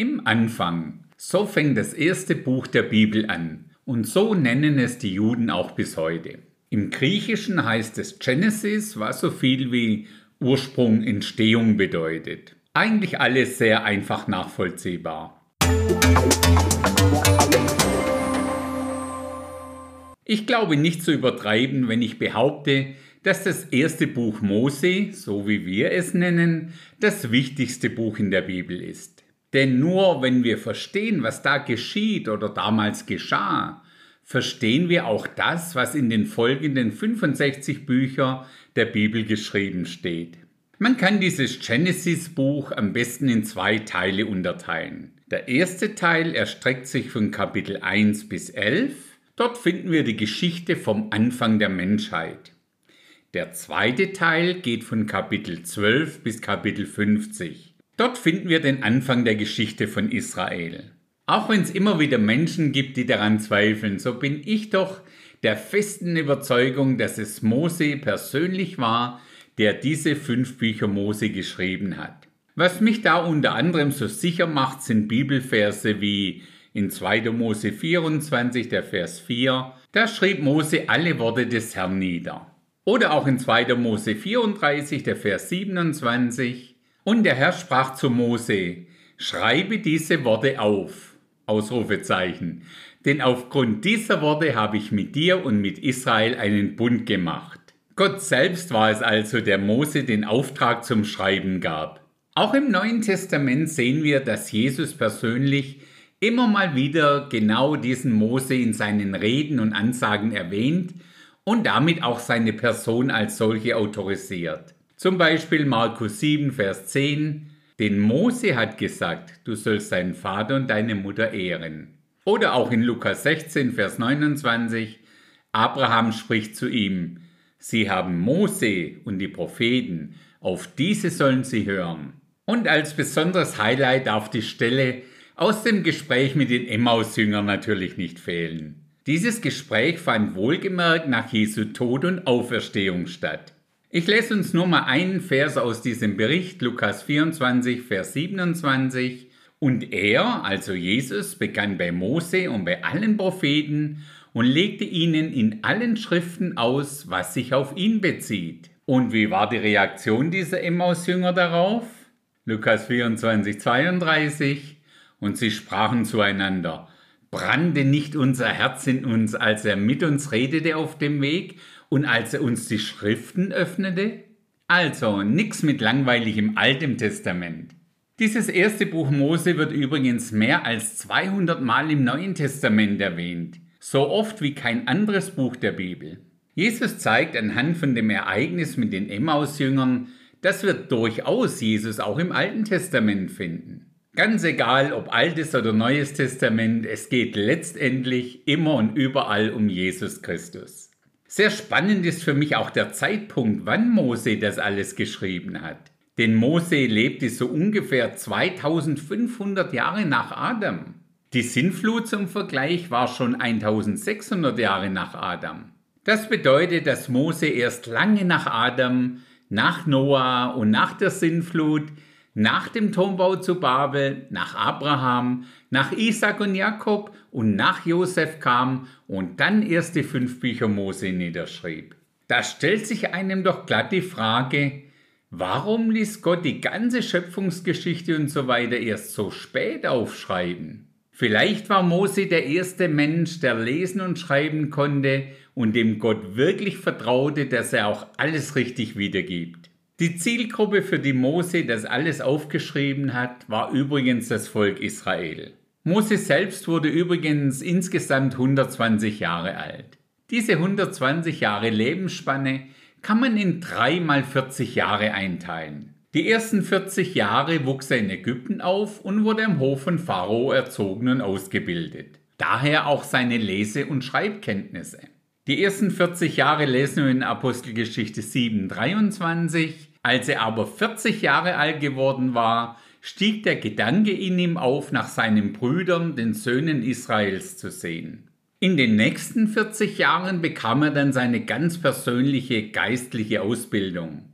Im Anfang. So fängt das erste Buch der Bibel an. Und so nennen es die Juden auch bis heute. Im Griechischen heißt es Genesis, was so viel wie Ursprung, Entstehung bedeutet. Eigentlich alles sehr einfach nachvollziehbar. Ich glaube nicht zu übertreiben, wenn ich behaupte, dass das erste Buch Mose, so wie wir es nennen, das wichtigste Buch in der Bibel ist. Denn nur wenn wir verstehen, was da geschieht oder damals geschah, verstehen wir auch das, was in den folgenden 65 Büchern der Bibel geschrieben steht. Man kann dieses Genesis-Buch am besten in zwei Teile unterteilen. Der erste Teil erstreckt sich von Kapitel 1 bis 11. Dort finden wir die Geschichte vom Anfang der Menschheit. Der zweite Teil geht von Kapitel 12 bis Kapitel 50. Dort finden wir den Anfang der Geschichte von Israel. Auch wenn es immer wieder Menschen gibt, die daran zweifeln, so bin ich doch der festen Überzeugung, dass es Mose persönlich war, der diese fünf Bücher Mose geschrieben hat. Was mich da unter anderem so sicher macht, sind Bibelverse wie in 2. Mose 24, der Vers 4, da schrieb Mose alle Worte des Herrn nieder. Oder auch in 2. Mose 34, der Vers 27, und der Herr sprach zu Mose, schreibe diese Worte auf. Ausrufezeichen. Denn aufgrund dieser Worte habe ich mit dir und mit Israel einen Bund gemacht. Gott selbst war es also, der Mose den Auftrag zum Schreiben gab. Auch im Neuen Testament sehen wir, dass Jesus persönlich immer mal wieder genau diesen Mose in seinen Reden und Ansagen erwähnt und damit auch seine Person als solche autorisiert. Zum Beispiel Markus 7, Vers 10, denn Mose hat gesagt, du sollst deinen Vater und deine Mutter ehren. Oder auch in Lukas 16, Vers 29, Abraham spricht zu ihm, Sie haben Mose und die Propheten, auf diese sollen sie hören. Und als besonderes Highlight darf die Stelle aus dem Gespräch mit den Emmaus-Jüngern natürlich nicht fehlen. Dieses Gespräch fand wohlgemerkt nach Jesu Tod und Auferstehung statt. Ich lese uns nur mal einen Vers aus diesem Bericht, Lukas 24, Vers 27. Und er, also Jesus, begann bei Mose und bei allen Propheten und legte ihnen in allen Schriften aus, was sich auf ihn bezieht. Und wie war die Reaktion dieser Emmaus-Jünger darauf? Lukas 24, 32. Und sie sprachen zueinander, brannte nicht unser Herz in uns, als er mit uns redete auf dem Weg und als er uns die Schriften öffnete? Also, nix mit langweiligem Altem Testament. Dieses erste Buch Mose wird übrigens mehr als 200 Mal im Neuen Testament erwähnt, so oft wie kein anderes Buch der Bibel. Jesus zeigt anhand von dem Ereignis mit den Emmaus-Jüngern, dass wir durchaus Jesus auch im Alten Testament finden. Ganz egal, ob Altes oder Neues Testament, es geht letztendlich immer und überall um Jesus Christus. Sehr spannend ist für mich auch der Zeitpunkt, wann Mose das alles geschrieben hat. Denn Mose lebte so ungefähr 2500 Jahre nach Adam. Die Sintflut zum Vergleich war schon 1600 Jahre nach Adam. Das bedeutet, dass Mose erst lange nach Adam, nach Noah und nach der Sintflut nach dem Turmbau zu Babel, nach Abraham, nach Isaac und Jakob und nach Josef kam und dann erst die fünf Bücher Mose niederschrieb. Da stellt sich einem doch glatt die Frage, warum ließ Gott die ganze Schöpfungsgeschichte und so weiter erst so spät aufschreiben? Vielleicht war Mose der erste Mensch, der lesen und schreiben konnte und dem Gott wirklich vertraute, dass er auch alles richtig wiedergibt. Die Zielgruppe, für die Mose das alles aufgeschrieben hat, war übrigens das Volk Israel. Mose selbst wurde übrigens insgesamt 120 Jahre alt. Diese 120 Jahre Lebensspanne kann man in drei mal 40 Jahre einteilen. Die ersten 40 Jahre wuchs er in Ägypten auf und wurde am Hof von Pharao erzogen und ausgebildet. Daher auch seine Lese- und Schreibkenntnisse. Die ersten 40 Jahre lesen wir in Apostelgeschichte 7, 23 als er aber 40 Jahre alt geworden war, stieg der Gedanke in ihm auf, nach seinen Brüdern, den Söhnen Israels, zu sehen. In den nächsten 40 Jahren bekam er dann seine ganz persönliche geistliche Ausbildung.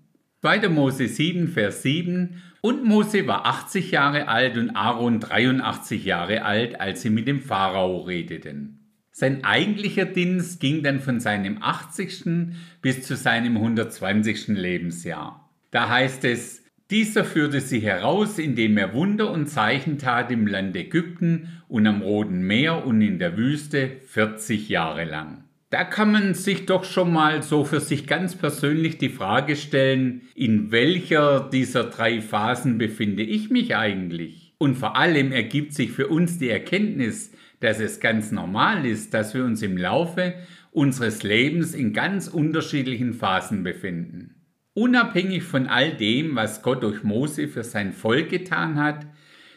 2. Mose 7, Vers 7 Und Mose war 80 Jahre alt und Aaron 83 Jahre alt, als sie mit dem Pharao redeten. Sein eigentlicher Dienst ging dann von seinem 80. bis zu seinem 120. Lebensjahr. Da heißt es, dieser führte sie heraus, indem er Wunder und Zeichen tat im Land Ägypten und am Roten Meer und in der Wüste 40 Jahre lang. Da kann man sich doch schon mal so für sich ganz persönlich die Frage stellen, in welcher dieser drei Phasen befinde ich mich eigentlich? Und vor allem ergibt sich für uns die Erkenntnis, dass es ganz normal ist, dass wir uns im Laufe unseres Lebens in ganz unterschiedlichen Phasen befinden. Unabhängig von all dem, was Gott durch Mose für sein Volk getan hat,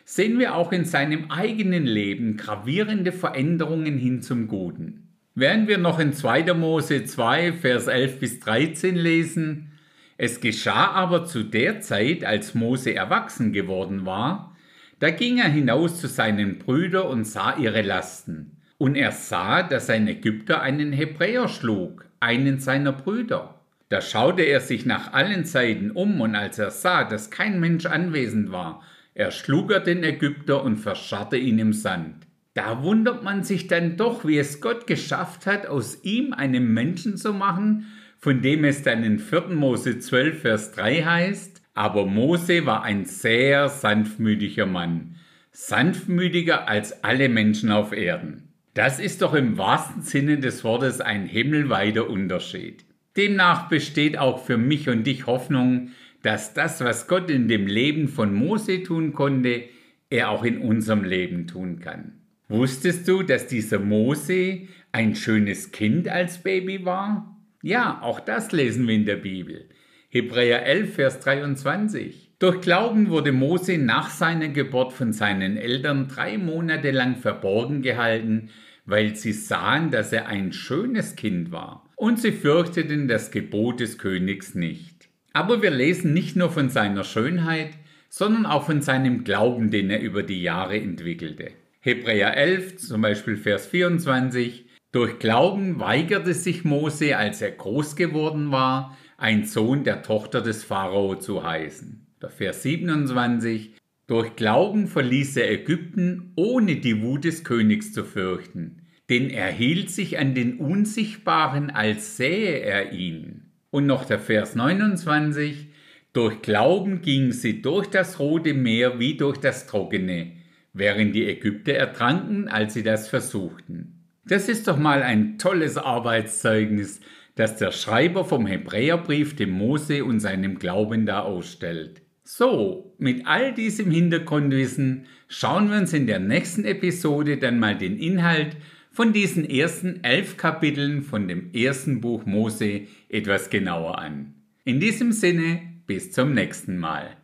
sehen wir auch in seinem eigenen Leben gravierende Veränderungen hin zum Guten. Während wir noch in 2. Mose 2, Vers 11 bis 13 lesen, es geschah aber zu der Zeit, als Mose erwachsen geworden war, da ging er hinaus zu seinen Brüdern und sah ihre Lasten. Und er sah, dass ein Ägypter einen Hebräer schlug, einen seiner Brüder. Da schaute er sich nach allen Seiten um, und als er sah, dass kein Mensch anwesend war, erschlug er den Ägypter und verscharrte ihn im Sand. Da wundert man sich dann doch, wie es Gott geschafft hat, aus ihm einen Menschen zu machen, von dem es dann in 4. Mose 12, Vers 3 heißt, aber Mose war ein sehr sanftmütiger Mann, sanftmütiger als alle Menschen auf Erden. Das ist doch im wahrsten Sinne des Wortes ein himmelweiter Unterschied. Demnach besteht auch für mich und dich Hoffnung, dass das, was Gott in dem Leben von Mose tun konnte, er auch in unserem Leben tun kann. Wusstest du, dass dieser Mose ein schönes Kind als Baby war? Ja, auch das lesen wir in der Bibel. Hebräer 11, Vers 23. Durch Glauben wurde Mose nach seiner Geburt von seinen Eltern drei Monate lang verborgen gehalten, weil sie sahen, dass er ein schönes Kind war, und sie fürchteten das Gebot des Königs nicht. Aber wir lesen nicht nur von seiner Schönheit, sondern auch von seinem Glauben, den er über die Jahre entwickelte. Hebräer 11, zum Beispiel Vers 24. Durch Glauben weigerte sich Mose, als er groß geworden war, ein Sohn der Tochter des Pharao zu heißen. Der Vers 27. Durch Glauben verließ er Ägypten, ohne die Wut des Königs zu fürchten, denn er hielt sich an den Unsichtbaren, als sähe er ihn. Und noch der Vers 29. Durch Glauben gingen sie durch das Rote Meer wie durch das Trockene, während die Ägypter ertranken, als sie das versuchten. Das ist doch mal ein tolles Arbeitszeugnis, das der Schreiber vom Hebräerbrief dem Mose und seinem Glauben da ausstellt. So, mit all diesem Hintergrundwissen schauen wir uns in der nächsten Episode dann mal den Inhalt von diesen ersten elf Kapiteln von dem ersten Buch Mose etwas genauer an. In diesem Sinne, bis zum nächsten Mal.